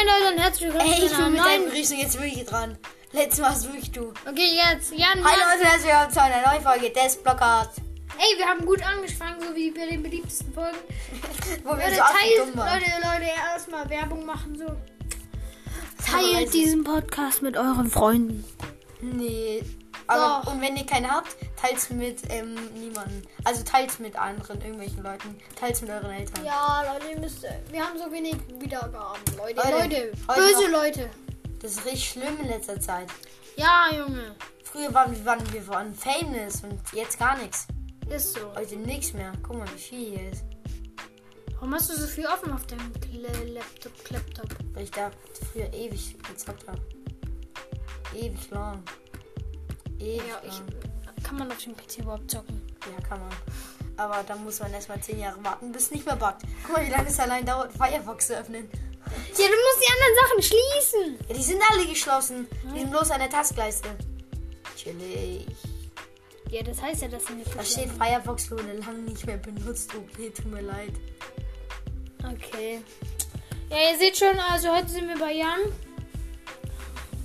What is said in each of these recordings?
Moin Leute und herzlich willkommen Ey, ich bin mit deiner neuen... Begrüßung jetzt wirklich dran. Letztes Mal hast wirklich du. Okay, jetzt. Jan, Jan. und herzlich willkommen zu einer neuen Folge des Blockers. Ey, wir haben gut angefangen, so wie bei den beliebtesten Folgen. Wo wir Leute, so teilt, dumm waren. Leute, Leute, erstmal Werbung machen so. Teilt diesen Podcast mit euren Freunden. Nee. Aber, Doch. und wenn ihr keine habt, teilt's mit ähm, niemanden. Also teilt's mit anderen, irgendwelchen Leuten. Teilt's mit euren Eltern. Ja, Leute, ihr müsst, wir haben so wenig Wiedergaben. Leute, Leute, Leute, böse noch- Leute. Das ist richtig schlimm in letzter Zeit. Ja, Junge, Früher waren wir, waren wir waren famous und jetzt gar nichts. ist so. Heute nichts mehr. Guck mal, wie viel hier ist. Warum hast du so viel offen auf deinem Laptop, Laptop? Weil ich da früher ewig gezockt habe. Ewig lang. Ewig Ja, ich, kann man auf dem PC überhaupt zocken? Ja, kann man. Aber da muss man erstmal 10 Jahre warten, bis es nicht mehr buggt. Guck mal, wie lange es allein dauert, Firefox zu öffnen. Ja, du musst die anderen Sachen schließen. Ja, die sind alle geschlossen. Die sind bloß an der Taskleiste. Chillig. Ja, das heißt ja, dass sie nicht Da steht Firefox wurde lange nicht mehr benutzt. Okay, tut mir leid. Okay. Ja, ihr seht schon, also heute sind wir bei Jan.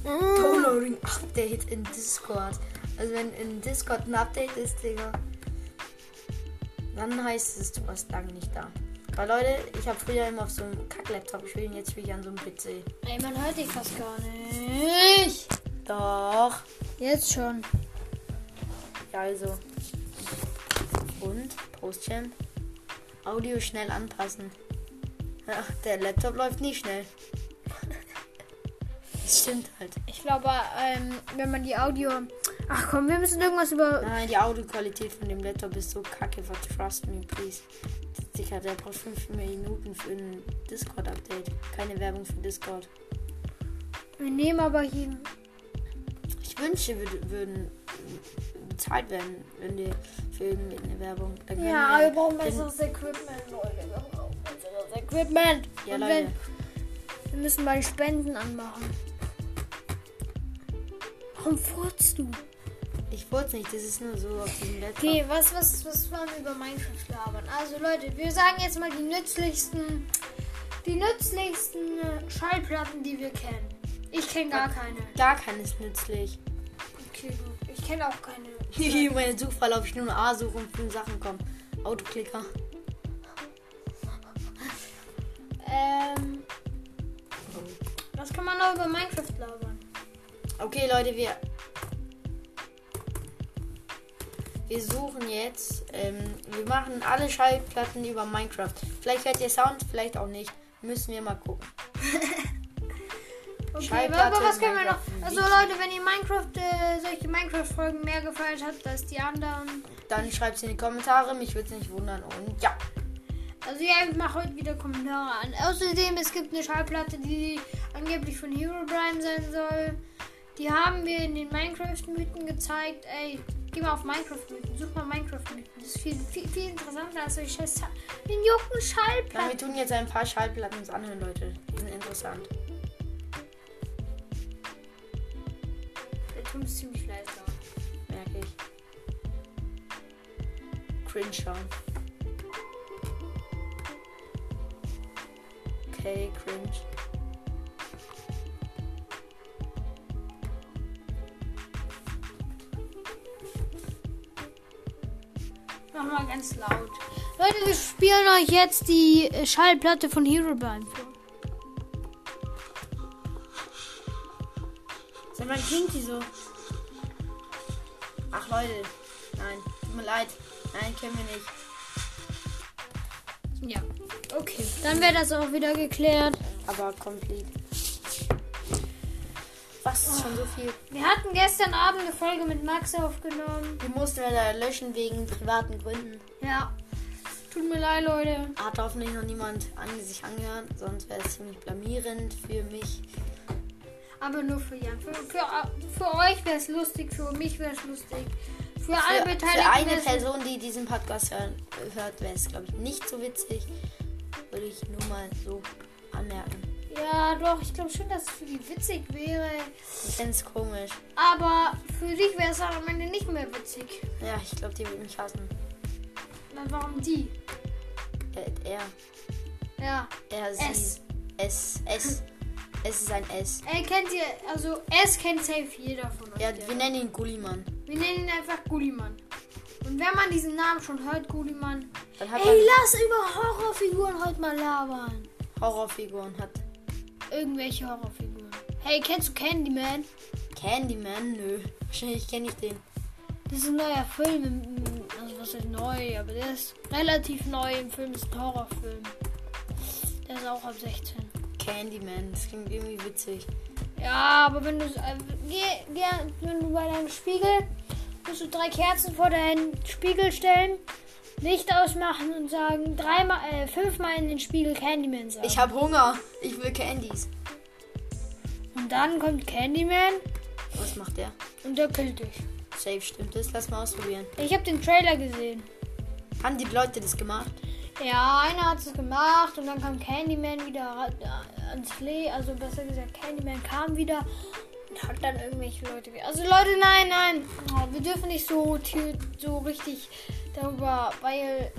Downloading Update in Discord. Also wenn in Discord ein Update ist, Digga, dann heißt es, du warst lange nicht da. Weil Leute, ich habe früher immer auf so einem Kack-Laptop gespielt, und jetzt spiele ich an so einem PC. Ey, man hört dich fast gar nicht. Doch. Jetzt schon. Ja, also. Und, Postchamp. Audio schnell anpassen. Ja, der Laptop läuft nie schnell. Stimmt halt. Ich glaube, ähm, wenn man die Audio. Ach komm, wir müssen irgendwas über. Nein, die Audioqualität von dem Laptop ist so kacke, but trust me, please. Digga, der braucht 5 Minuten für ein Discord-Update. Keine Werbung für Discord. Wir nehmen aber hier. Ich wünsche, wir würden bezahlt werden, wenn wir für irgendeine Werbung. Ja, wir brauchen dann- besseres Equipment, Leute. Wir brauchen besseres Equipment. Ja, Und Leute. wenn, wir müssen mal Spenden anmachen. Warum furzt du? Ich wollte nicht, das ist nur so auf diesem Laptop. Okay, was, was, was wollen wir über Minecraft labern? Also Leute, wir sagen jetzt mal die nützlichsten, die nützlichsten äh, Schallplatten, die wir kennen. Ich kenne gar keine. Gar keines nützlich. Okay, gut. Ich kenne auch keine. In meinem Suchverlauf ich nur eine A-Suche und fünf Sachen kommen. Autoklicker. Ähm, was kann man noch über Minecraft labern? Okay, Leute, wir. Wir suchen jetzt. Ähm, wir machen alle Schallplatten über Minecraft. Vielleicht hört ihr Sound, vielleicht auch nicht. Müssen wir mal gucken. Okay, aber was können wir noch? Also Leute, wenn ihr Minecraft, äh, solche Minecraft-Folgen mehr gefallen habt als die anderen. Dann schreibt es in die Kommentare. Mich würde es nicht wundern. Und ja. Also ja, ich mache heute wieder Kommentare an. Außerdem, es gibt eine Schallplatte, die angeblich von Herobrine sein soll. Die haben wir in den Minecraft-Mythen gezeigt. Ey, geh mal auf Minecraft-Mythen. Such mal Minecraft-Mythen. Das ist viel, viel, viel interessanter als solche scheiß Den jucken Schallplatten. wir tun jetzt ein paar Schallplatten uns anhören, Leute. Die sind interessant. Der Ton ist ziemlich leise. Merke ich. Cringe schauen. Okay, cringe. Ganz laut. Leute, wir spielen euch jetzt die äh, Schallplatte von Herobrine vor. Sag mal, klingt die so? Ach Leute, nein, tut mir leid. Nein, kennen wir nicht. Ja, okay. Dann wäre das auch wieder geklärt. Aber komplett. Ist schon so viel? Wir hatten gestern Abend eine Folge mit Max aufgenommen. Die mussten wir da löschen wegen privaten Gründen. Ja. Tut mir leid, Leute. Hat hoffentlich noch niemand an sich angehört, sonst wäre es ziemlich blamierend für mich. Aber nur für Jan. Für, für, für euch wäre es lustig, für mich wäre es lustig. Für, alle Für, Beteiligten. für eine Person, die diesen Podcast hören, hört, wäre es, glaube ich, nicht so witzig. Würde ich nur mal so anmerken. Ja, doch, ich glaube schon, dass es für die witzig wäre. Ich finde es komisch. Aber für dich wäre es am Ende nicht mehr witzig. Ja, ich glaube, die würde mich hassen. Dann warum die? Äh, er, Ja. er, sie. Es. Es, es. Es ist ein S. Ey, kennt ihr, also S kennt safe jeder von euch. Ja, wir nennen ihn Gullimann. wir nennen ihn einfach Gullimann. Und wenn man diesen Namen schon hört, Gullimann. Dann hat Ey, lass über Horrorfiguren heute mal labern. Horrorfiguren, hat Irgendwelche Horrorfiguren. Hey, kennst du Candyman? Candyman, nö. Wahrscheinlich kenne ich den. Das ist ein neuer Film. Also was ist neu, aber der ist relativ neu im Film. Das ist ein Horrorfilm. Der ist auch ab 16. Candyman, das klingt irgendwie witzig. Ja, aber wenn du äh, geh, geh, wenn du bei deinem Spiegel musst du drei Kerzen vor deinen Spiegel stellen, Licht ausmachen und sagen dreimal, äh, fünfmal in den Spiegel Candyman sagen. Ich habe Hunger. Ich will Candies. und dann kommt Candyman Was macht der? und der killt dich. Safe stimmt das. Lass mal ausprobieren. Ich habe den Trailer gesehen. Haben die Leute das gemacht? Ja, einer hat es gemacht und dann kam Candyman wieder äh, ans Lee, also besser gesagt, Candyman kam wieder und hat dann irgendwelche Leute. Also Leute, nein, nein, wir dürfen nicht so so richtig darüber, weil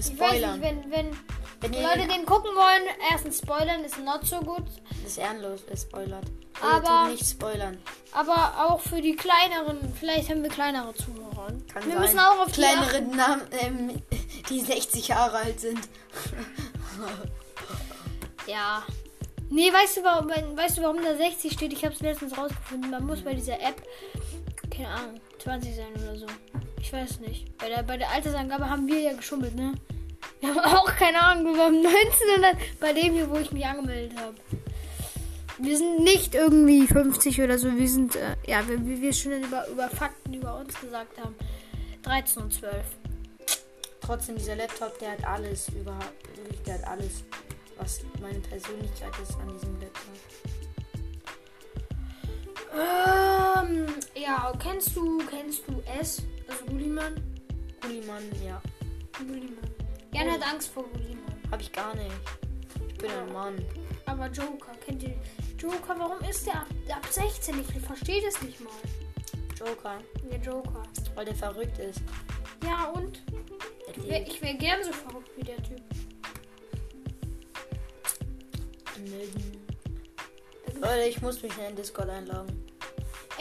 Spoilern. nicht, wenn wenn Wenn ihr Leute den gucken wollen, erstens spoilern ist not so gut, das ist ehrenlos, wer spoilert. Aber- nicht spoilern. aber auch für die kleineren, vielleicht haben wir kleinere Zuhörer. Kann wir sein. müssen auch auf die kleinere Namen, ähm, die 60 Jahre alt sind. Ja. Nee, weißt du, warum, weißt du, warum da 60 steht? Ich habe es letztens rausgefunden. Man muss bei dieser App, keine Ahnung, 20 sein oder so. Ich weiß nicht. Bei der, bei der Altersangabe haben wir ja geschummelt, ne? Wir haben auch keine Ahnung, wir haben 19 und dann bei dem hier, wo ich mich angemeldet habe. Wir sind nicht irgendwie 50 oder so. Wir sind, äh, ja, wie wir schon über, über Fakten über uns gesagt haben, 13 und 12. Trotzdem, dieser Laptop, der hat alles überhaupt. Der hat alles, was meine Persönlichkeit ist an diesem Laptop. Ähm, ja, kennst du, kennst du S? Gulliman? Gullimann, ja. Gulliman. Jan hat Angst vor Gulliman. Hab ich gar nicht. Ich bin ein Mann. Aber Joker, kennt ihr Joker, warum ist der ab, ab 16? Ich verstehe das nicht mal. Joker, Der Joker. weil der verrückt ist. Ja, und? Ich wäre wär gern so verrückt wie der Typ. Leute, ich muss mich in den Discord einloggen.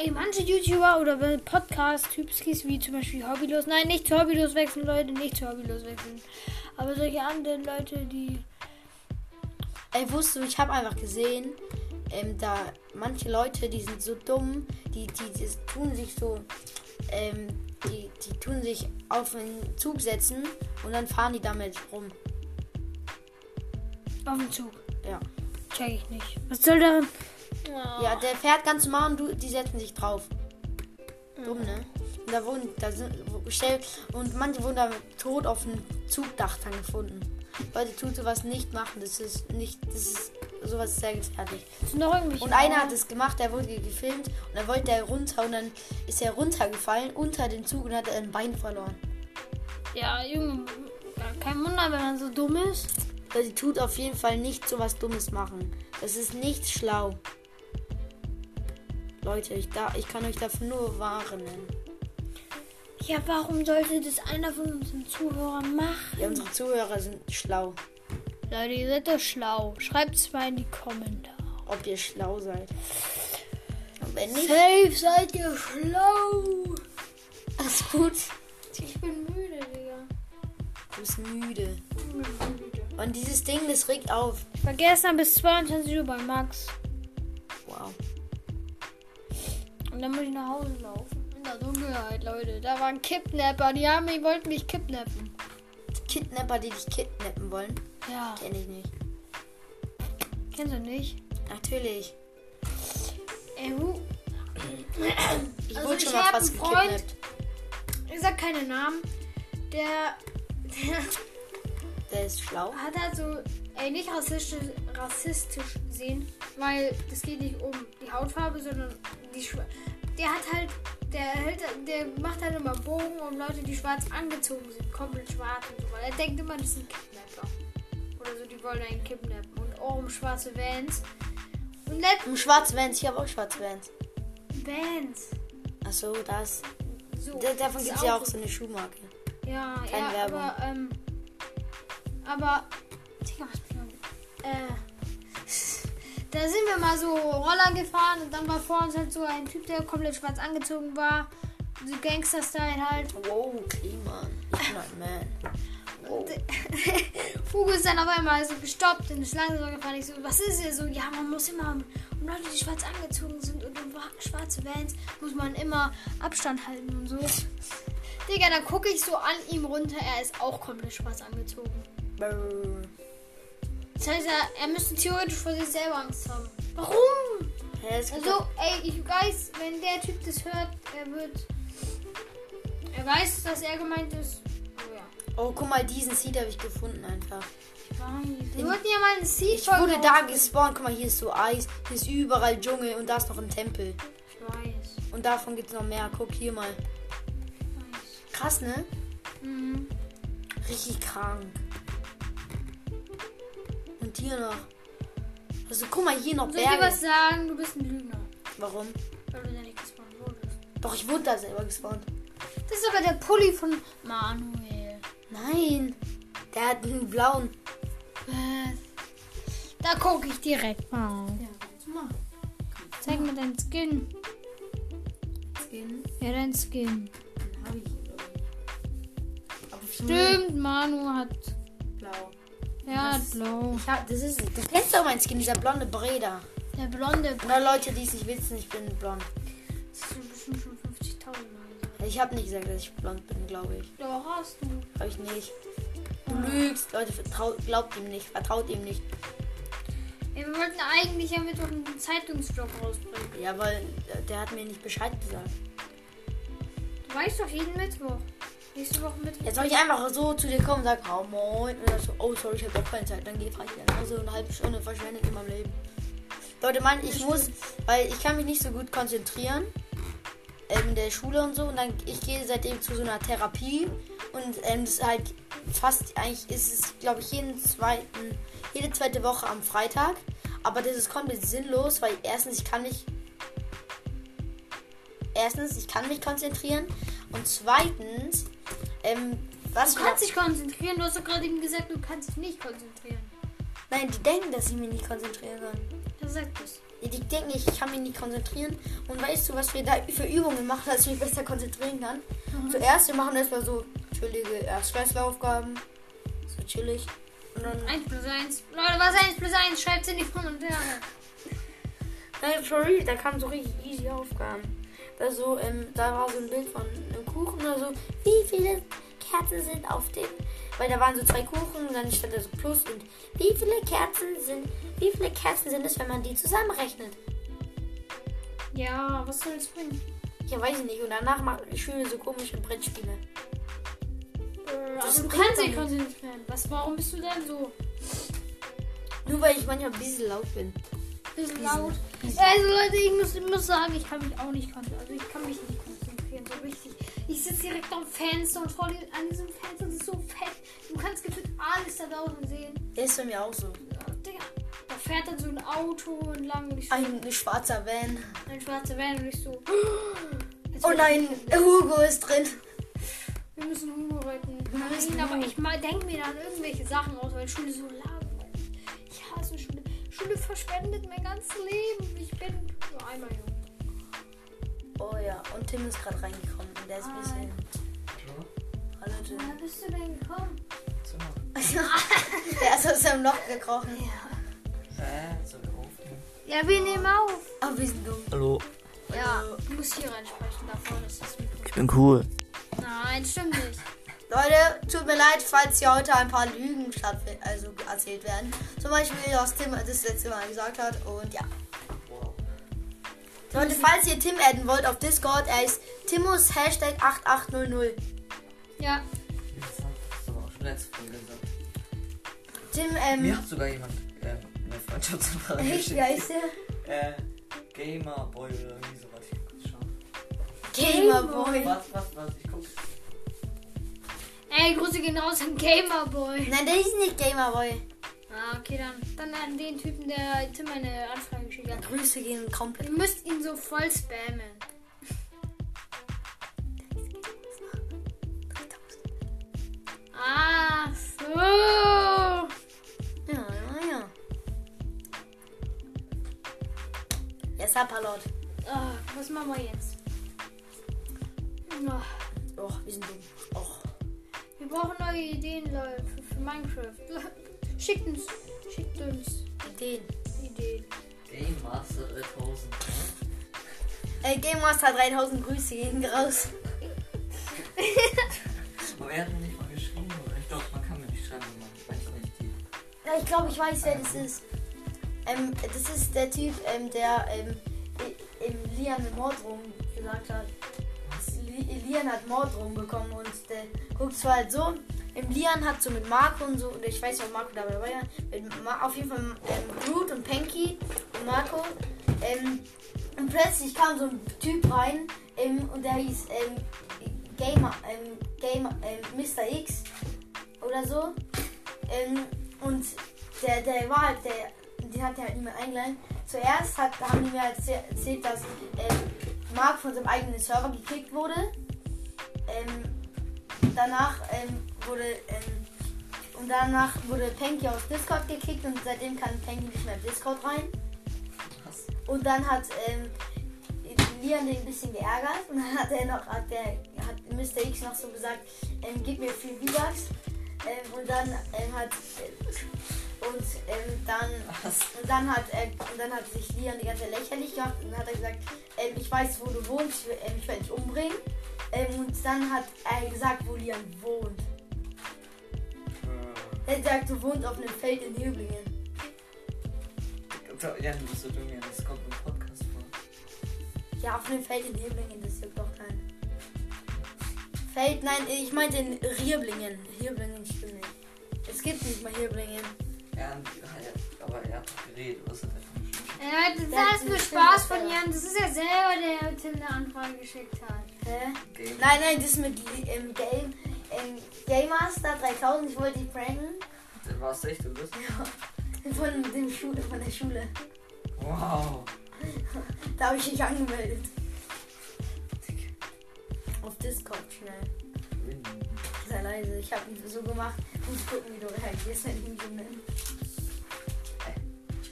Ey, manche YouTuber oder Podcast-Typskis wie zum Beispiel Hobbylos. Nein, nicht zu Hobbylos wechseln, Leute, nicht zu Hobbylos wechseln. Aber solche anderen Leute, die. Ey, wusstest du, ich habe einfach gesehen, ähm, da manche Leute, die sind so dumm, die, die, die tun sich so, ähm, die, die tun sich auf einen Zug setzen und dann fahren die damit rum. Auf dem Zug. Ja. Check ich nicht. Was soll darin? Ja, der fährt ganz normal und du, die setzen sich drauf. Dumm, ne? Und da wurden, da sind, stell, und manche wurden da tot auf dem Zugdach dann gefunden. Leute, tut sowas nicht machen. Das ist nicht, das ist, sowas ist sehr gefährlich. Und einer hat es gemacht, der wurde gefilmt und dann wollte er runter und dann ist er runtergefallen unter den Zug und hat ein Bein verloren. Ja, Junge, kein Wunder, wenn man so dumm ist. Also die tut auf jeden Fall nicht so was Dummes machen. Das ist nicht schlau. Leute, ich, da, ich kann euch dafür nur warnen. Ja, warum sollte das einer von unseren Zuhörern machen? Ja, unsere Zuhörer sind schlau. Leute, ihr seid doch schlau. Schreibt es mal in die Kommentare. Ob ihr schlau seid. Und wenn nicht, Safe seid ihr schlau. alles gut. Ich bin müde, Digga. Du bist müde. Müde. Und dieses Ding, das regt auf. Ich war gestern bis 22 Uhr bei Max. Wow. Und dann muss ich nach Hause laufen. In der Dunkelheit, Leute. Da waren Kidnapper. Die haben mich, wollten mich kidnappen. Kidnapper, die dich kidnappen wollen, Ja. kenne ich nicht. Kennst du nicht? Natürlich. Ey, hu. Ich Also wurde ich schon mal fast einen Freund. gekidnappt. Ich sag keine Namen. Der, der Der ist schlau. hat halt so, ey, nicht rassistisch, rassistisch sehen, weil das geht nicht um die Hautfarbe, sondern die Schwa Der hat halt, der hält, der macht halt immer Bogen um Leute, die schwarz angezogen sind, komplett schwarz und so, weil er denkt immer, das sind Kidnapper. Oder so, die wollen einen kidnappen und auch um schwarze Vans. Und Um schwarze Vans, ich habe auch schwarze Vans. Vans. Achso, das. So, Da, davon gibt es ja auch so eine Schuhmarke. Ja, Keine ja, Werbung. aber, ähm, aber, Digga, was Äh, Da sind wir mal so Roller gefahren und dann war vor uns halt so ein Typ, der komplett schwarz angezogen war. So Gangster-Style halt. Wow, okay, Mann. Ich bin ein Man. Wow. Fugo ist dann auf einmal so gestoppt und ist langsam gefahren. Ich so, was ist hier so? Ja, man muss immer, um Leute, die schwarz angezogen sind und um wa- schwarze Vans, muss man immer Abstand halten und so. Digga, dann gucke ich so an ihm runter. Er ist auch komplett schwarz angezogen. Brrr. Das heißt, er, er müsste theoretisch vor sich selber Angst haben. Warum? Gibt Also, ey, ich weiß, wenn der Typ das hört, er wird. Er weiß, dass er gemeint ist. Oh ja. Oh, guck mal, diesen Seed habe ich gefunden einfach. Ich weiß. Wir wollten ja mal eine seed Ich wurde da gespawnt. Guck mal, hier ist so Eis, hier ist überall Dschungel und da ist noch ein Tempel. Ich weiß. Und davon gibt es noch mehr. Guck hier mal. Ich weiß. Krass, ne? Mhm. Richtig krank. Und hier noch. Also guck mal, hier noch Soll ich dir was Berge. sagen? Du bist ein Lügner. Warum? Weil du da nicht gespawnt wurdest. Doch, ich wurde da selber gespawnt. Das ist aber der Pulli von Manuel. Nein. Der hat einen blauen. Was? Da gucke ich direkt mal. Ja, mal. Zeig mir deinen Skin. Skin. Ja, dein Skin. Den glaub ich. Aber Stimmt, Manu hat. Ja, Das- blau. Ich hab, das ist, du kennst doch meinen Skin, dieser blonde Breda. Der blonde. Und alle Leute, die es nicht wissen, ich bin blond. Das du bestimmt schon 50.000 Mal gesagt. Ich habe nicht gesagt, dass ich blond bin, glaube ich. Doch, hast du. Habe ich nicht. Du lügst. Leute, vertraut, glaubt ihm nicht. Vertraut ihm nicht. Wir wollten eigentlich am Mittwoch einen Zeitungsvlog rausbringen. Ja, weil der hat mir nicht Bescheid gesagt. Du weißt doch jeden Mittwoch. Nächste Woche Mittwoch. Jetzt soll ich einfach so zu dir kommen und sagen, oh moin. Und dann so, oh sorry, ich habe doch keine Zeit. Dann gehe ich wieder nach Hause eine halbe Stunde verschwendet in meinem Leben. Leute, Mann, ich muss, weil ich kann mich nicht so gut konzentrieren in der Schule und so. Und dann, ich gehe seitdem zu so einer Therapie. Und ähm, das ist halt fast, eigentlich ist es, glaube ich, jeden zweiten, jede zweite Woche am Freitag. Aber das ist komplett sinnlos, weil erstens, ich kann nicht erstens, ich kann mich konzentrieren und zweitens, ähm, was Du kannst dich konzentrieren. Du hast doch gerade eben gesagt, du kannst dich nicht konzentrieren. Nein, die denken, dass ich mich nicht konzentrieren kann. Wer sagt das? Die denken, ich kann mich nicht konzentrieren. Und weißt du, was wir da für Übungen machen, dass ich mich besser konzentrieren kann? Zuerst, wir machen erstmal so chillige Erstklässler-Aufgaben. So chillig. Und dann. 1 plus 1. Leute, was ist 1 plus 1? Schreibt in die Kommentare. Nein, real, da kamen so richtig easy Aufgaben. Da, so, ähm, da war so ein Bild von einem Kuchen oder so. Wie viele Kerzen sind auf dem. Weil da waren so zwei Kuchen und dann stand da so Plus und wie viele Kerzen sind. Wie viele Kerzen sind es, wenn man die zusammenrechnet? Ja, was soll das bringen? Ja, weiß ich nicht. Und danach macht ich spiele so komische Brettspiele. Äh, Das aber du bringt kannst nicht. konzentrieren. Was, warum bist du denn so? Nur weil ich manchmal ein bisschen laut bin. Bisschen laut. Also Leute, ich muss, ich muss sagen, ich kann mich auch nicht konzentrieren. Also ich kann mich nicht konzentrieren, so richtig. Ich sitze direkt am Fenster und vor an diesem Fenster ist so fett. Du kannst gefühlt alles da draußen sehen. Ist bei mir auch so. Ja, Digga, da fährt dann so ein Auto entlang und ich so, Ein schwarzer Van. ein schwarzer Van und ich so. Oh nein, Hugo ist drin. Wir müssen Hugo retten. Nein, aber ich denke mir dann irgendwelche Sachen aus, weil Schule so langweilig. Ich hasse Schule. Schule verschwendet mein ganzes Leben. Ich bin nur einmal jung. Oh ja, und Tim ist gerade reingekommen. Und der ist ein bisschen. Hallo Tim. Woher bist du denn gekommen? Zimmer. Der ist aus seinem Loch gekrochen. Hä? Soll wir aufnehmen? Ja, wir nehmen auf. Aber wir sind dumm. Hallo. Ja, du musst hier reinsprechen. Da vorne ist das Mikro. Ich bin cool. Nein, stimmt nicht. Leute, tut mir leid, falls hier heute ein paar Lügen also erzählt werden. Zum Beispiel, was Tim das letzte Mal gesagt hat. Und ja. Leute, falls ihr Tim adden wollt auf Discord, er ist Timus Hashtag 8800. Ja, Das aber auch schon letzte Folge gesagt. Tim, ähm. Mir hat sogar jemand äh, eine Freundschaftsanfrage Echt, geschickt. wie heißt der? Äh, Gamerboy oder irgendwie sowas. Ich kurz schauen. Gamerboy. Was, was, was? Ich guck. ey, Grüße gehen raus an Gamerboy. Nein, der ist nicht Gamerboy. Ah, okay, dann, dann an den Typen, der Tim eine Anfrage geschickt hat. Grüße gehen komplett. Ihr müsst ihn so voll spammen. Ach so. Ja, ja, ja. Sapperlord. Ah, was machen wir jetzt? Ah, Och, wir sind dumm. Och. wir brauchen neue Ideen, Leute, für, für Minecraft. Schickt uns, schickt uns Ideen. Ideen. Game Master 3000. Ey, Game Master 3000 Grüße gehen raus. Aber er hat mir nicht mal geschrieben. Oder? Ich glaube, man kann mir nicht schreiben, wenn man weiß nicht die. Ja, ich glaube, ich weiß, wer das ist. Ähm, das ist der Typ, ähm, der ähm, im Lian mit Mordrum gesagt hat. Li- Lian hat Mordrum bekommen und der guckt zwar halt so. Im Lian hat so mit Marco und so, oder ich weiß nicht, ob Marco dabei war, Ma auf jeden Fall ähm, Groot und Panky und Marco. Ähm, und plötzlich kam so ein Typ rein ähm, und der hieß ähm, Gamer, ähm, Gamer, ähm, Mr. X oder so. Ähm, und der, der war halt, der, den hat er halt niemand eingeladen. Zuerst hat, haben die mir halt erzäh- erzählt, dass ähm, Mark von seinem eigenen Server gekickt wurde. Ähm, danach ähm, wurde ähm, und danach wurde Panky aus Discord gekickt und seitdem kann Panky nicht mehr in Discord rein. Und dann hat ähm, Lian den ein bisschen geärgert und dann hat er noch, hat der, hat Mr. X noch so gesagt, ähm, gib mir viel V-Bucks. Ähm, und dann ähm, hat äh, und ähm, dann Was? und dann hat er und dann hat sich Lian die ganze Zeit lächerlich gemacht und dann hat er gesagt, ähm, ich weiß wo du wohnst, ich, will- ähm, ich werde dich umbringen. Ähm, und dann hat er gesagt, wo Lian wohnt. Er gesagt, du wohnst auf einem Feld in Hüblingen. Ja, du bist so dumm, ja. Das kommt im Podcast vor. Ja, auf einem Feld in Hüblingen, das juckt doch keinen. Feld, nein, ich meinte in Rierblingen. Hierblingen stimmt nicht. Es gibt nicht mal Hierblingen. Ja, aber er hat doch geredet. Was hat er? Ja, das ist alles nur Spaß von ja. Jan. Das ist ja selber, der Tim eine Anfrage geschickt hat. Hä? Game. Nein, nein, das mit im Game. Im Game Master 3000, ich wollte dich pranken. Warst du echt, du bist. Von, dem Schule, von der Schule. Wow. Da habe ich dich angemeldet. Auf Discord schnell. Sei leise, ich habe ihn so gemacht. Muss gucken, wie du reagierst, wenn ich ihn so nenne.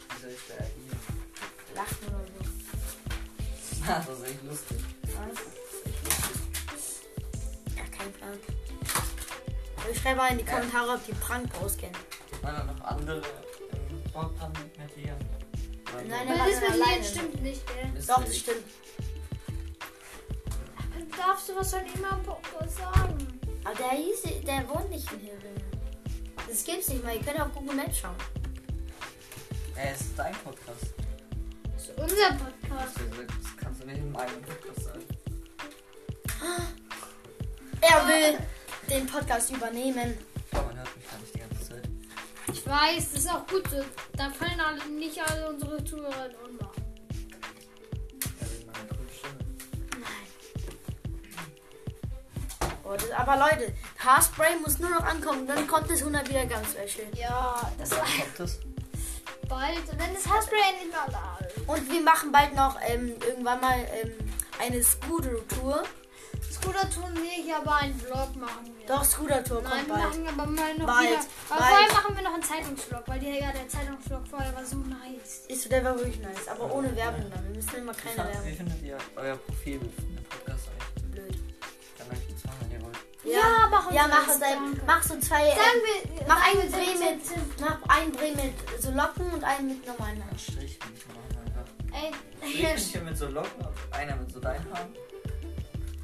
Wie soll ich da agieren? Lachen oder so. Das ist echt lustig. Was? Ja, kein Plan. Ich schreibe mal in die Kommentare, ob die Prank auskennen. Waren da noch andere im Sportplan mit dir? Nein, Aber war das dann mit stimmt nicht, gell? Doch, das stimmt. Darfst du was am Podcast sagen? Aber der hieß, der wohnt nicht in Hilbingen. Das gibt's nicht mal. Ihr könnt auf Google Maps schauen. Ey, es ist dein Podcast. Das ist unser Podcast. Das kannst du nicht in meinem Podcast sagen. Er will den Podcast übernehmen. Ich glaube, man hört mich gar nicht die ganze Zeit. Ich weiß, das ist auch gut so. Da fallen alle, nicht alle unsere Zuhörer. Ja, Stimme. Oh, das, aber Leute, Haarspray muss nur noch ankommen. Dann kommt es 100 wieder ganz schön. Ja, das war kommt das? bald. Und dann ist Haarspray endlich mal da. Und wir machen bald noch ähm, irgendwann mal ähm, eine Scooter-Tour. Scooter-Tour nicht, aber einen Vlog machen wir. Doch, Scooter-Tour Nein, kommt wir bald. machen aber mal noch Bald, wieder. Aber bald. vorher machen wir noch einen Zeitungsvlog, weil der, ja, der Zeitungsvlog vorher war so nice. Ist der war wirklich nice. Aber ohne Werbung dann. Wir müssen immer Wie, keine wie Werbung. findet ihr euer Profil von dem Podcast eigentlich? Blöd. Kann euch jetzt machen, wenn ihr wollt. Ja, mach uns Ja, mach, danke. mach so zwei. Sagen Ähm, wir, mach sagen einen wir Dreh mit, mach einen Dreh mit so Locken und einen mit normalen Haaren. Einen Strich ich machen einfach. Ey, Strichmännchen mit so Locken und einer mit so deinen Haaren.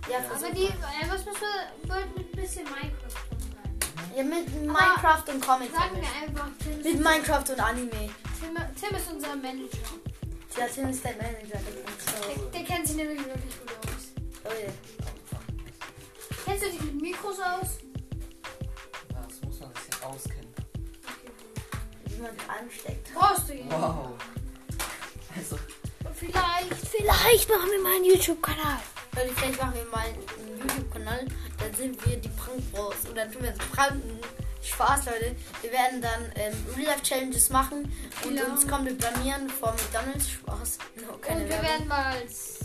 Ja, Ja, aber die, äh, was müssen wir, mit ein bisschen Minecraft sein. Ja, mit Minecraft und Comics. Sagen wir einfach, Tim ist, Mit Minecraft und Anime. Tim, Tim ist unser Manager. Ja, Tim ist der Manager. Der kennt Der, so. der kennt sich nämlich wirklich gut aus. Oh, ja. Kennst du dich mit Mikros aus? Das muss man sich ja auskennen. Wie man ansteckt. Brauchst du ihn? Wow. Also, Vielleicht, vielleicht machen wir mal einen YouTube-Kanal. Leute, vielleicht machen wir mal einen YouTube-Kanal. Dann sind wir die Prank Bros. Und dann tun wir uns pranken. Spaß, Leute. Wir werden dann ähm, Real-Life-Challenges machen und Genau. uns komplett blamieren vor McDonalds. Spaß. No, Und wir Werbung. werden mal als,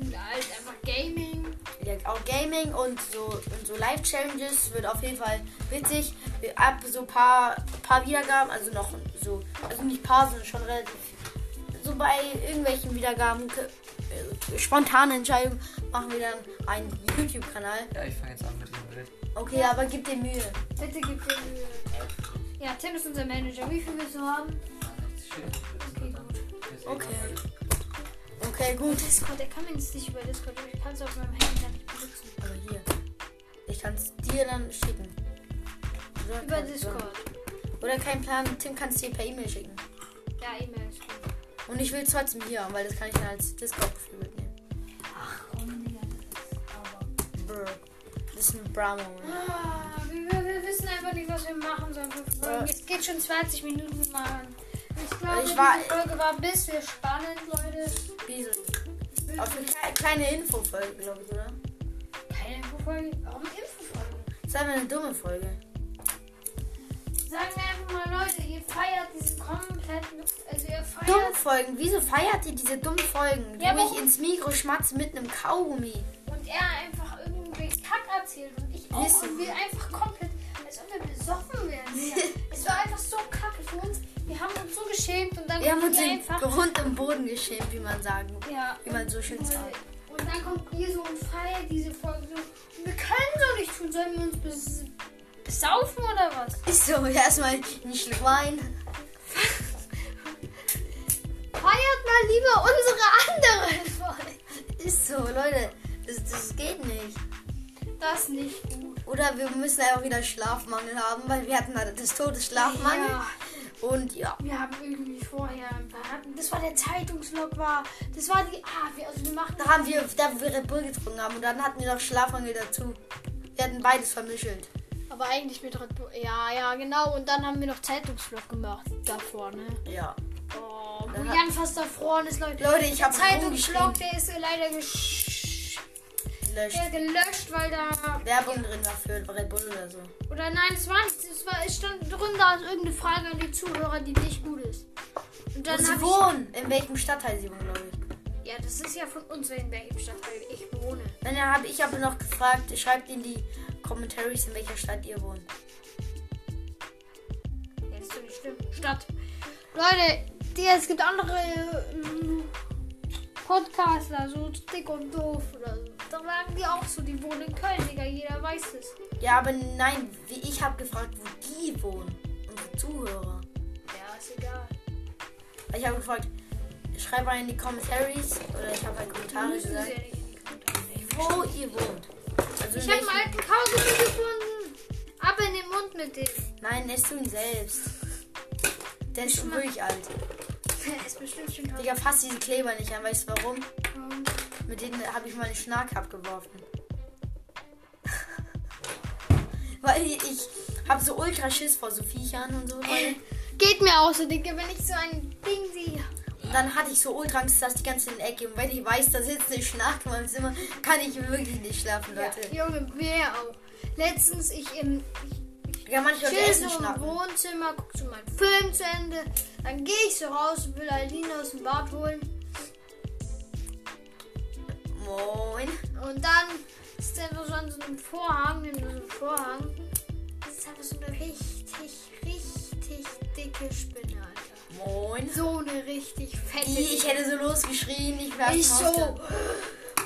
als einfach Gaming. Ja, auch Gaming und so, und so Live-Challenges wird auf jeden Fall witzig. Wir- Ab so paar, paar Wiedergaben, also noch so, also nicht paar, sondern schon relativ so bei irgendwelchen Wiedergaben, äh, spontane Entscheidungen, machen wir dann einen YouTube-Kanal. Ja, ich fange jetzt an mit dem Bild. Okay, aber gib dir Mühe. Bitte gib dir Mühe. Ja, Tim ist unser Manager. Wie viel willst du haben? Okay, gut. Okay. Okay, gut. Discord, er kann mir jetzt nicht über Discord. Ich kann es auf meinem Handy dann nicht benutzen. Aber hier. Ich kann es dir dann schicken. Oder Über Discord. Oder kein Plan, Tim kann es dir per E-Mail schicken. Ja, E-Mail ist gut. Und ich will es trotzdem hier haben, weil das kann ich dann als Discord-Profil mitnehmen. Ach komm, Digga, das ist aber. Brr. Das ist ein Bravo. Ah, wir, wir, wissen einfach nicht, was wir machen sollen. Ja. Es geht schon 20 Minuten mal. Ich glaube, Ich war- diese Folge war ein bisschen spannend, Leute. Wieso? Auf eine kle- kleine Infofolge, glaube ich, oder? Keine Infofolge. Warum Infofolge? Das ist einfach eine dumme Folge. Sagen wir einfach mal, Leute, ihr feiert diese kompletten. Also, ihr feiert. Dumme Folgen? Wieso feiert ihr diese dummen Folgen? Ja, wo ich ins Mikro schmatze mit einem Kaugummi. Und er einfach irgendwie Kack erzählt und ich auch. Und wir einfach komplett, als ob wir besoffen wären. Es war einfach so kacke für uns. Wir haben uns so geschämt und dann Wir haben uns einfach. Grund im Boden geschämt, wie man sagen Ja, wie man so schön sagt. Und dann kommt ihr so und feiert diese Folge so. Und wir können so nicht tun. Sollen wir uns bes besaufen oder was? Ist so, erstmal ein Schluck Wein. Feiert mal lieber unsere andere Folge. Ist so, Leute. Das, das geht nicht. Das ist nicht gut. Oder wir müssen einfach wieder Schlafmangel haben, weil wir hatten halt das Todesschlafmangel. Ja. Und ja. Wir haben irgendwie vorher, wir hatten, das war der Zeitungslog war, das war die, ah, wir, also wir machten, Da haben wir, da wo wir Red Bull getrunken haben und dann hatten wir noch Schlafmangel dazu. Wir hatten beides vermischelt. Aber eigentlich mit Red Bull, ja, ja, genau, und dann haben wir noch Zeitungslog gemacht davor, ne? Ja. Oh, wo Jan fast erfroren ist, Leute. Leute, ich habe Zeitungslog, der ist leider gesch gelöscht. der gelöscht, weil da, Werbung drin war für Red Bull oder so. oder nein, es war nicht, es, war, es stand drin, da ist irgendeine Frage an die Zuhörer, die nicht gut ist. Und Wo dann sie hab ich, wohnen. In welchem Stadtteil sie wohnen, glaube ich. ja, das ist ja von uns, in welchem Stadtteil ich wohne. Dann habe ich aber noch gefragt, schreibt in die Commentaries, in welcher Stadt ihr wohnt. Ja, das ist nicht schlimm. Stadt. Leute, die, es gibt andere ähm, Podcaster, so dick und doof oder so. Da sagen die auch so, die wohnen in Köln, Digga, jeder weiß es. Ja, aber nein, wie ich habe gefragt, wo die wohnen. Unsere Zuhörer. Ja, ist egal. Ich habe gefragt, schreibt mal in die Commentaries oder ich habe halt Kommentare sie ja gesagt, nicht in die Kommentare. wo ihr wohnt. Also Ich habe einen alten Kaugummi gefunden. Ab in den Mund mit dem. Nein, isst du ihn selbst. Der ist schon wirklich alt. Der ist bestimmt schon tot. Digga, fass diese Kleber nicht an, weißt du warum? Ähm, Mit denen habe ich meine Schnack abgeworfen. Weil ich, habe so ultra Schiss vor so Viechern und so. Geht mir auch so, Digga, wenn ich so ein Ding sehe. Dann hatte ich so ultra Angst, dass die ganze in der Ecke. Und wenn ich weiß, da sitzt eine Schnack in meinem Zimmer, kann ich wirklich nicht schlafen, Ja, Leute. Junge, mir auch. Letztens, ich im, ich Ja, manche Leute essen so im. Wohnzimmer, guck so meinen Film zu Ende. Dann gehe ich so raus und will Aline aus dem Bad holen. Moin. Und dann ist der so an so einem Vorhang, neben so einem Vorhang. Das ist einfach so eine richtig, richtig dicke Spinne, Alter. Moin. So eine richtig fette. Ich dicke- hätte so losgeschrien. Ich wäre ich so.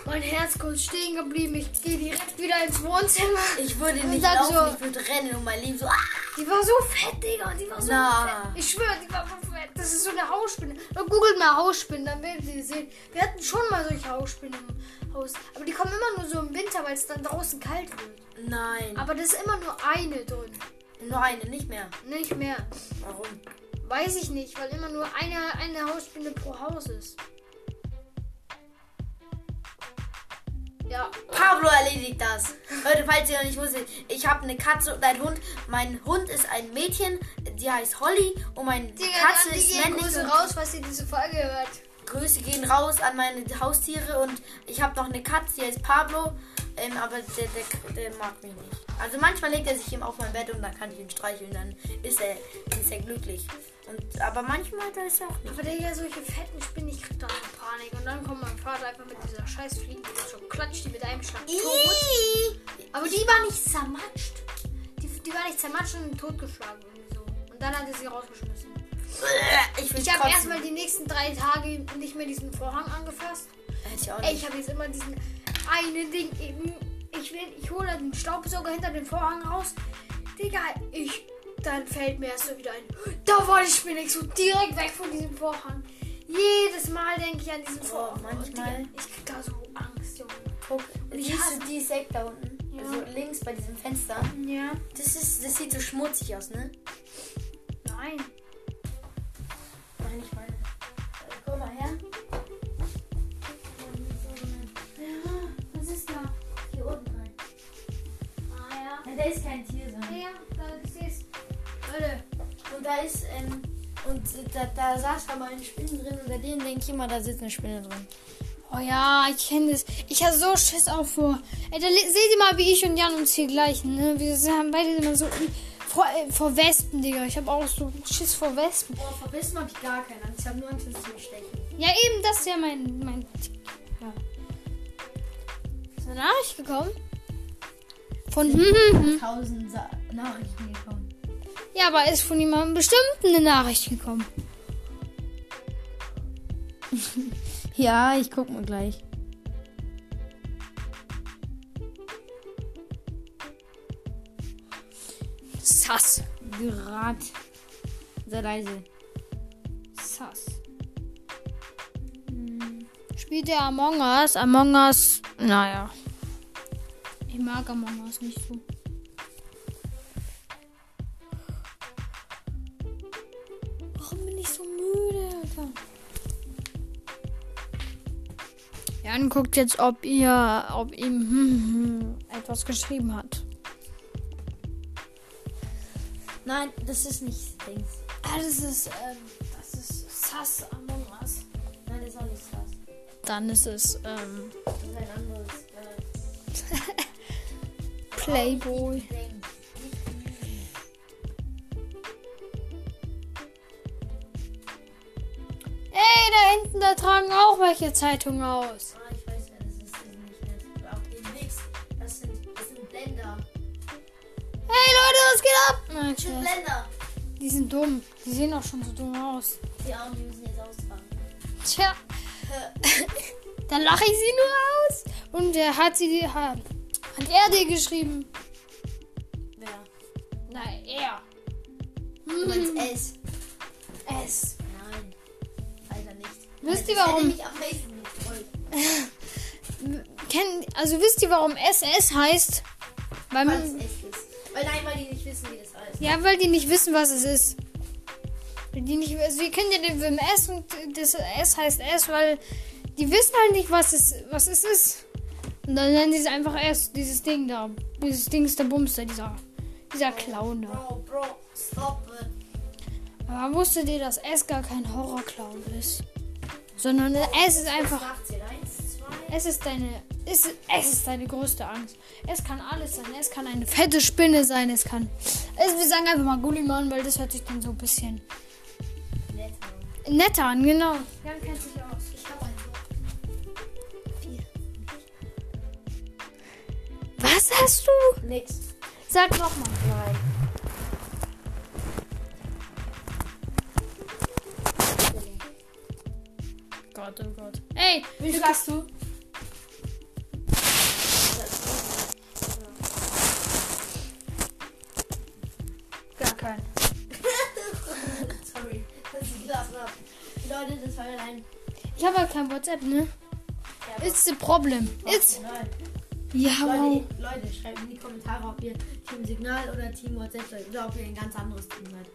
Mein Herz kurz stehen geblieben. Ich gehe direkt wieder ins Wohnzimmer. Ich würde nicht laufen, so- ich würde rennen und mein Leben so. Ah! Die war so fett, Digga. Die war so Na. fett. Ich schwöre, die war so fett. Das ist so eine Hausspinne. Googelt mal Hausspinnen, dann werdet ihr sehen. Wir hatten schon mal solche Hausspinnen im Haus. Aber die kommen immer nur so im Winter, weil es dann draußen kalt wird. Nein. Aber das ist immer nur eine drin. Nur eine, nicht mehr. Nicht mehr. Warum? Weiß ich nicht, weil immer nur eine, eine Hausspinne pro Haus ist. Ja, Pablo erledigt das. Leute, falls ihr noch nicht wusstet, ich habe eine Katze und einen Hund. Mein Hund ist ein Mädchen, die heißt Holly und meine Digga, Katze ist männlich. Grüße raus, was ihr diese Folge hört. Grüße gehen raus an meine Haustiere und ich habe noch eine Katze, die heißt Pablo, ähm, aber der, der, der mag mich nicht. Also manchmal legt er sich ihm auf mein Bett und dann kann ich ihn streicheln, dann ist er, ist er glücklich. Und, aber manchmal da ist er auch nicht. Aber Digga, solche fetten Spinnen, ich krieg da so Panik. Und dann kommt mein Vater einfach mit dieser scheiß Fliege und klatscht die mit einem Schlag tot. Aber die war nicht zermatscht. Die, die war nicht zermatscht und totgeschlagen irgendwie so. Und dann hat er sie rausgeschmissen. Ich, will Ich habe erstmal die nächsten drei Tage nicht mehr diesen Vorhang angefasst. Hätte ich auch Ey, nicht. ich habe jetzt immer diesen einen Ding. eben- Ich will, ich hole den Staubsauger hinter den Vorhang raus. Digga, ich. Dann fällt mir erst so wieder ein. Da war die Spinne. Ich so direkt weg von diesem Vorhang. Jedes Mal denke ich an diesen Vorhang. manchmal- Digga, ich krieg da so Angst, Junge. Guck, ich siehst hasse- die Sekt da unten? Ja. Also links bei diesem Fenster. Ja. Das ist, das sieht so schmutzig aus, ne? Nein, Da ist kein Tier, sondern. Ja, da es. Leute. Und da ist, ähm, und da, da saß da mal eine Spinne drin und bei denen denke ich immer, da sitzt eine Spinne drin. Oh ja, ich kenne das. Ich habe so Schiss auch vor. Ey, da seht ihr mal, wie ich und Jan uns hier gleichen, ne? Wir haben beide immer so vor, äh, vor Wespen, Digga. Ich habe auch so Schiss vor Wespen. Boah, vor Wespen habe ich gar keine Angst. Ich habe nur Angst, dass sie mich stechen. Ja, eben, das ist ja mein. mein ja. Ist eine Nachricht gekommen? Von hm, hm, hm. Tausend Nachrichten gekommen. Ja, aber ist von jemandem bestimmt eine Nachricht gekommen. Ja, ich guck mal gleich. Sass. Grad. Sehr leise. Sass. Hm. Spielt der Among Us? Among Us, naja. Ich mag Among Us nicht so. Warum bin ich so müde, Alter? Jan guckt jetzt, ob ihr, ob ihm hm, hm, etwas geschrieben hat. Nein, das ist nicht Dings. Ah, das ist, ähm, das ist Sass Among Us. Nein, das ist auch nicht das. Dann ist es, ähm, Das ist ein anderes. Äh, Playboy. Ey, da hinten, da tragen auch welche Zeitungen aus. Ah, ich weiß, das ist. Nicht nett. Auch nix. Das sind, das sind Blender. Hey Leute, was geht ab? Nein, Das sind. Blender. Die sind dumm. Die sehen auch schon so dumm aus. Die Arme die müssen jetzt austragen. Tja. Dann lache ich sie nur aus. Und der hat sie, hat, hat er dir geschrieben? Wer? Nein, er. Du meinst S? Es. Nein. Alter, nicht. Wisst ihr, warum- hätte mich am meisten gefreut. Kenn, also wisst ihr, warum SS heißt? Weil Weil es man, S ist. Weil nein, weil die nicht wissen, wie das heißt. ja, weil die nicht wissen, was es ist. Weil Die nicht, also wir kennen ja den Film S und das S heißt S, weil die wissen halt nicht, was es, was es ist. Und dann nennen sie es einfach S, dieses Ding da. Dieses Ding ist der Bumster, dieser, dieser Clown da. Bro, Bro, stop it. Aber wusstet ihr, dass S gar kein Horrorclown ist? Sondern S ist einfach. Es ist deine. Es, es ist deine größte Angst. Es kann alles sein. Es kann eine fette Spinne sein. Es kann. Es, wir sagen einfach mal Gullimann, weil das hört sich dann so ein bisschen netter an, genau. Jan kennt sich Was hast du? Nix. Sag nochmal. Nein. Gott, oh Gott. Ey, wie viel hast du? Gar keinen. Sorry, ich gelassen hab. Leute, das war ein. Ich habe halt kein WhatsApp, ne? Ja, It's the problem. It's. Nein. Ja. Leute, Leute, schreibt in die Kommentare, ob ihr Team Signal oder Team WhatsApp seid oder ob ihr ein ganz anderes Team seid.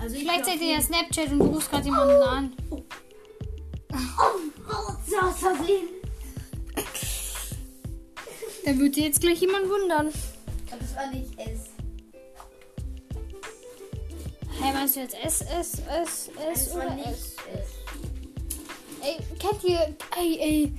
Also ich Vielleicht seid ihr ja Snapchat und du rufst gerade jemanden an. Oh, so aus Versehen. Da würde jetzt gleich jemand wundern. Aber das war nicht S. Hey, meinst du jetzt S, S, S, S Das oder nicht S? S. Ey, kennt ihr. Ey, ey.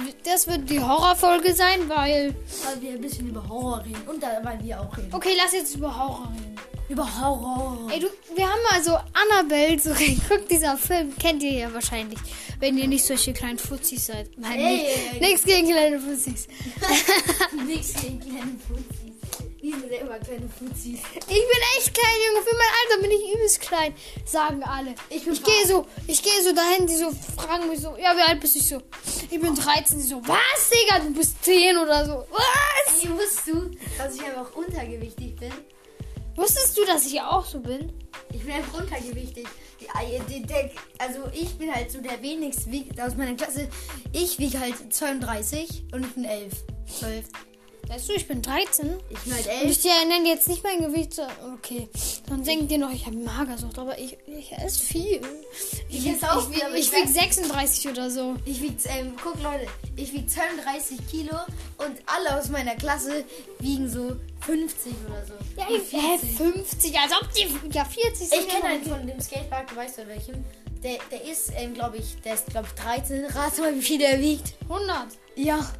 Also, das wird die Horrorfolge sein, weil. Weil wir ein bisschen über Horror reden und da, weil wir auch reden. Okay, lass jetzt über Horror reden. Über Horror. Ey, du, wir haben mal so Annabelle so geguckt, dieser Film kennt ihr ja wahrscheinlich, wenn ihr nicht solche kleinen Fuzzis seid. Nein, Ey, nicht, ey, ey. nichts gegen kleine Fuzzis. Nichts gegen kleine Fuzis. Die sind selber kleine Fuzis. Ich bin echt klein, Junge. Für mein Alter bin ich übelst klein, sagen alle. Ich Ich gehe so, ich gehe so dahin, die so fragen mich so, ja, wie alt bist du? Ich so, ich bin 13. Die so, was, Digga, du bist 10 oder so. Was? Ey, wusstest du, dass ich einfach untergewichtig bin? Wusstest du, dass ich auch so bin? Ich bin einfach untergewichtig. Die, Ei- die, der, also ich bin halt so der wenigst wiegt aus meiner Klasse. Ich wiege halt 32 und ich bin 11. 12. Weißt du, ich bin 13. Ich bin halt Und 11. ich dir nenne jetzt nicht mein Gewicht. so, Okay, dann denkt ihr noch, ich habe Magersucht, aber ich, ich esse viel. Ich esse auch ich, viel, aber ich, ich wiege sag- 36 oder so. Ich wiege, ähm, guck Leute, ich wiege 32 Kilo und alle aus meiner Klasse wiegen so 50 oder so. Ja, Und ich, hä, 50, als ob die ja 40 sind. Ich kenne einen von dem Skatepark, du weißt ja welchem. Der, der ist, ähm, glaube ich, der ist, glaube ich, 13. Rat mal, wie viel der wiegt. 100. Ja,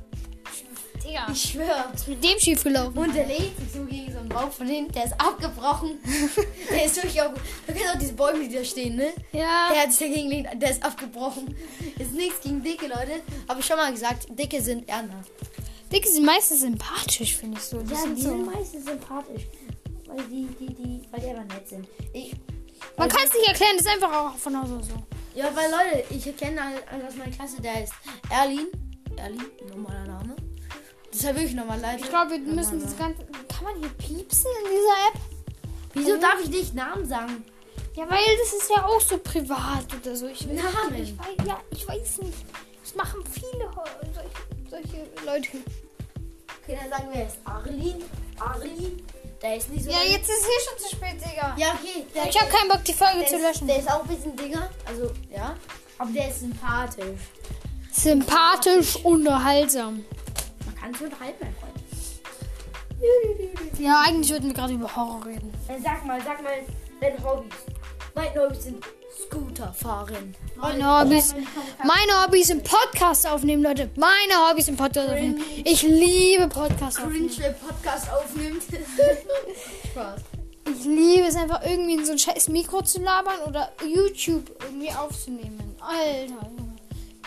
Digga, ich schwöre. was ist mit dem schief gelaufen? Und der legt sich so gegen so einen Baum von hinten, der ist abgebrochen. der ist wirklich auch. Du kennst auch diese Bäume, die da stehen, ne? Ja. Der hat sich dagegen gelegt, der ist abgebrochen. Ist nichts gegen Dicke, Leute. Habe ich schon mal gesagt, Dicke sind ehrenhaft. Dicke sind meistens sympathisch, finde ich so. Die sind so. meistens sympathisch. Weil die, die, die, weil die einfach nett sind. Ich, Man kann es nicht erklären, das ist einfach auch von Hause so. ja, weil Leute, ich kenne halt einen aus meiner Klasse, der heißt Erlin. Erlin, normaler Name. Das ist halt wirklich normal leid. Ich glaube, wir müssen das Ganze. Kann man hier piepsen in dieser App? Wieso darf ich nicht Namen sagen? Ja, weil das ist ja auch so privat oder so. Ich, Namen. Ich, weiß, ja, ich weiß nicht. Das machen viele solche, solche Leute. Okay, dann sagen wir jetzt Arlin. Arlin. Der ist nicht so. Ja, jetzt ist hier schon zu spät, Digga. Ja, okay. Der, Ich habe keinen Bock, die Folge zu ist, löschen. Der ist auch ein bisschen dinger. Also, ja. Aber der ist sympathisch. Sympathisch, unterhaltsam. Man kann sich unterhalten, mein Freund. Ja, eigentlich wollten wir gerade über Horror reden. Dann sag mal, sag mal deine Hobbys. Meine Hobbys sind Scooter fahren. Meine Hobbys, meine Hobbys sind Podcast aufnehmen, Leute. Meine Hobbys sind Podcast aufnehmen. Ich liebe Podcast aufnehmen. Cringe, Podcast aufnimmt. Spaß. Ich liebe es einfach irgendwie in so ein scheiß Mikro zu labern oder YouTube irgendwie aufzunehmen. Alter.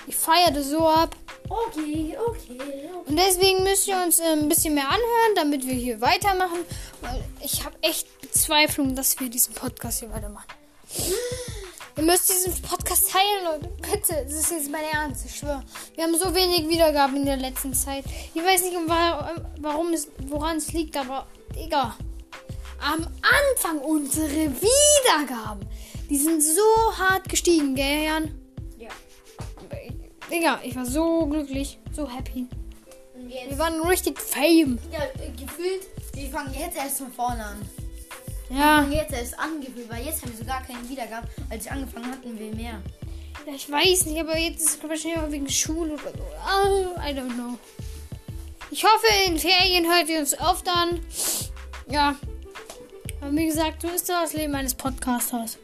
Ich feiere das so ab. Okay, okay, okay. Und deswegen müsst ihr uns äh, ein bisschen mehr anhören, damit wir hier weitermachen. Weil ich habe echt Bezweiflung, dass wir diesen Podcast hier weitermachen. Ihr müsst diesen Podcast teilen, Leute. Bitte, das ist jetzt mein Ernst, ich schwöre. Wir haben so wenig Wiedergaben in der letzten Zeit. Ich weiß nicht, wa- warum es, woran es liegt, aber Digga. Am Anfang unsere Wiedergaben, die sind so hart gestiegen, gell, Jan? Digga, ich war so glücklich, so happy. Wir waren richtig fame. ja, äh, gefühlt, wir fangen jetzt erst von vorne an. Wir Ja, fangen jetzt erst an, gefühlt, weil jetzt haben wir so gar keine Wiedergaben. Als ich angefangen hatten wir mehr. ja, ich weiß nicht, aber jetzt ist es wahrscheinlich auch wegen Schule oder so. Oh, I don't know. Ich hoffe, in Ferien hört ihr uns oft an. Ja. Aber wie gesagt, so ist das Leben eines Podcasters.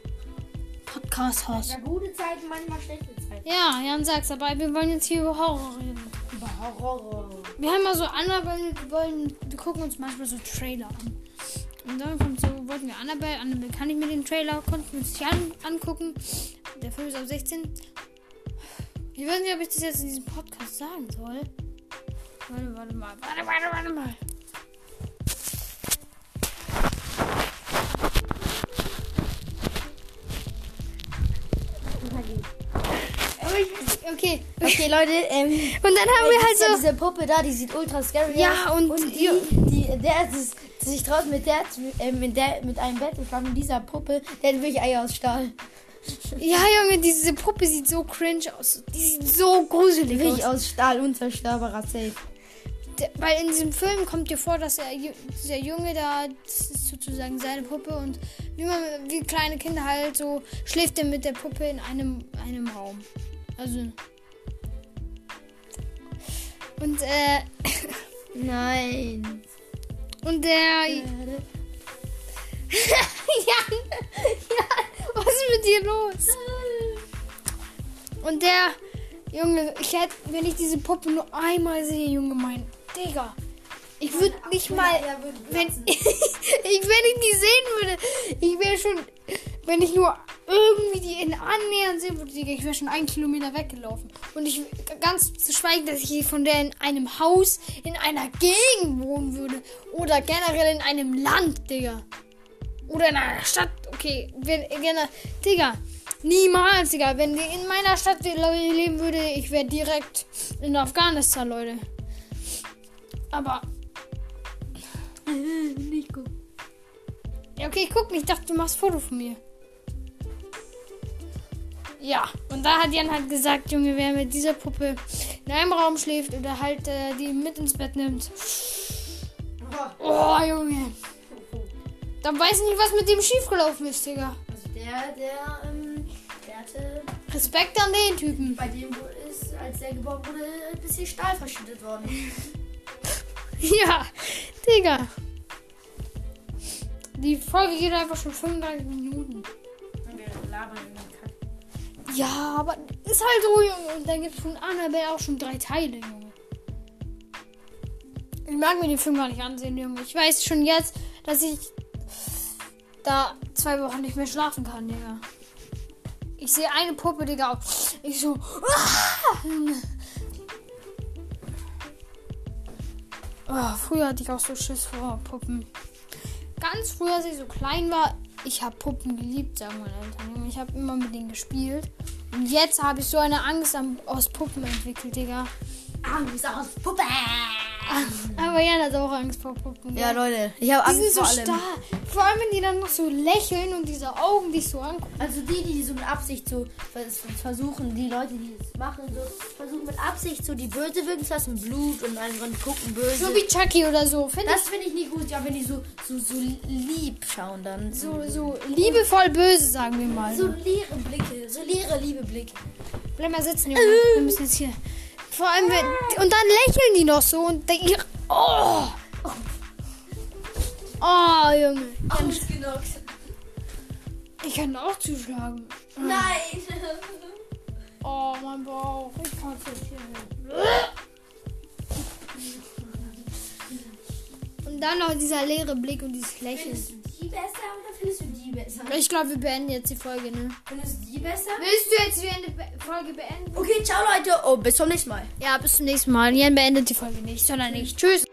Podcasters. Ja, gute Zeiten, manchmal schlechte Zeiten. Ja, Jan sagt's, aber wir wollen jetzt hier über Horror reden. Über Horror. Wir haben mal so Annabelle, wir wollen, wir gucken uns manchmal so Trailer an. Und dann kommt so, wollten wir Annabelle, Annabelle kann ich mir den Trailer, konnten wir uns nicht an, angucken. Der Film ist ab 16. Ich weiß nicht, ob ich das jetzt in diesem Podcast sagen soll. Warte, warte mal, warte, warte, warte mal. Aber ich- Okay, Okay, Leute, ähm, und dann haben wir halt ja so. diese Puppe da, die sieht ultra scary Ja, aus. und und die, ja. die, der ist sich traut mit der, äh, mit der, mit einem Bett und mit dieser Puppe, der hat wirklich Eier aus Stahl. Ja, Junge, diese Puppe sieht so cringe aus. Die sieht so gruselig Wirklich aus. aus Stahl, unzerstörbarer Safe. Weil in diesem Film kommt dir vor, dass Ju- dieser Junge da, das ist sozusagen seine Puppe und wie, man, wie kleine Kinder halt so, schläft er mit der Puppe in einem, einem Raum. Also. Und, äh, Nein. und der. Jan, Jan, was ist mit dir los? Und der Junge, ich hätte, wenn ich diese Puppe nur einmal sehe, Junge, mein Digga, Ich würde nicht mal, wenn ich, wenn ich die sehen würde, ich wäre schon, wenn ich nur irgendwie die in annähernd sehen würde, Digga, ich wäre schon einen Kilometer weggelaufen. Und ich, ganz zu schweigen, dass ich von der in einem Haus in einer Gegend wohnen würde. Oder generell in einem Land, Digga. Oder in einer Stadt, okay, wenn, gerne, Digga. Niemals, Digga. Wenn die in meiner Stadt leben würde, ich wäre direkt in Afghanistan, Leute. Aber Nico. Ja, okay, guck nicht. Ich dachte, du machst Foto von mir. Ja, und da hat Jan halt gesagt, Junge, wer mit dieser Puppe in einem Raum schläft oder halt äh, die mit ins Bett nimmt. Oh, Junge. Dann weiß ich nicht, was mit dem schiefgelaufen ist, Digga. Also der, der, ähm, der hatte, Respekt an den Typen. bei dem wo- ist, als der geboren wurde, ein bisschen Stahl verschüttet worden. Ja, Digga. Die Folge geht einfach schon 35 Minuten. Und wir labern in den Kack. Ja, aber ist halt so, Junge. Und dann gibt es von Annabelle auch schon drei Teile, Junge. Ich mag mir den Film gar nicht ansehen, Junge. Ich weiß schon jetzt, dass ich da zwei Wochen nicht mehr schlafen kann, Digga. Ich sehe eine Puppe, Digga. Ich so. Ah! Oh, früher hatte ich auch so Schiss vor Puppen. Ganz früher, als ich so klein war, ich habe Puppen geliebt, sagen meine Eltern. Ich habe immer mit denen gespielt. Und jetzt habe ich so eine Angst aus Puppen entwickelt, Digga. Angst aus Puppe! Aber Jan hat auch Angst vor Puppen. Ja? Leute, ich habe Die sind Angst so vor allem. stark. Vor allem, wenn die dann noch so lächeln und diese Augen dich so angucken. Also die, die so mit Absicht so vers- versuchen, die Leute, die es machen, so versuchen mit Absicht so die Böse wirken zu lassen, Blut und einfach gucken böse. So wie Chucky oder so. Finde das finde ich nicht gut, ja, wenn die so, so, so lieb schauen dann. so, so liebevoll böse, sagen wir mal. So leere Blicke, so leere, liebe Blicke. Bleib mal sitzen, Junge. Wir müssen jetzt hier. Vor allem, wenn, und dann lächeln die noch so und denken, oh. Oh, Junge. Ausgenockt. Ich kann auch zuschlagen. Nein! Oh, mein Bauch. Ich kann es nicht hier. Und dann noch dieser leere Blick und dieses Lächeln. Die besser oder findest du die besser? Ich glaube, wir beenden jetzt die Folge, ne? Findest du die besser? Willst du jetzt die Be- Folge beenden? Okay, ciao Leute. Oh, bis zum nächsten Mal. Ja, bis zum nächsten Mal. Jan beendet die Folge nicht, sondern ich. Tschüss.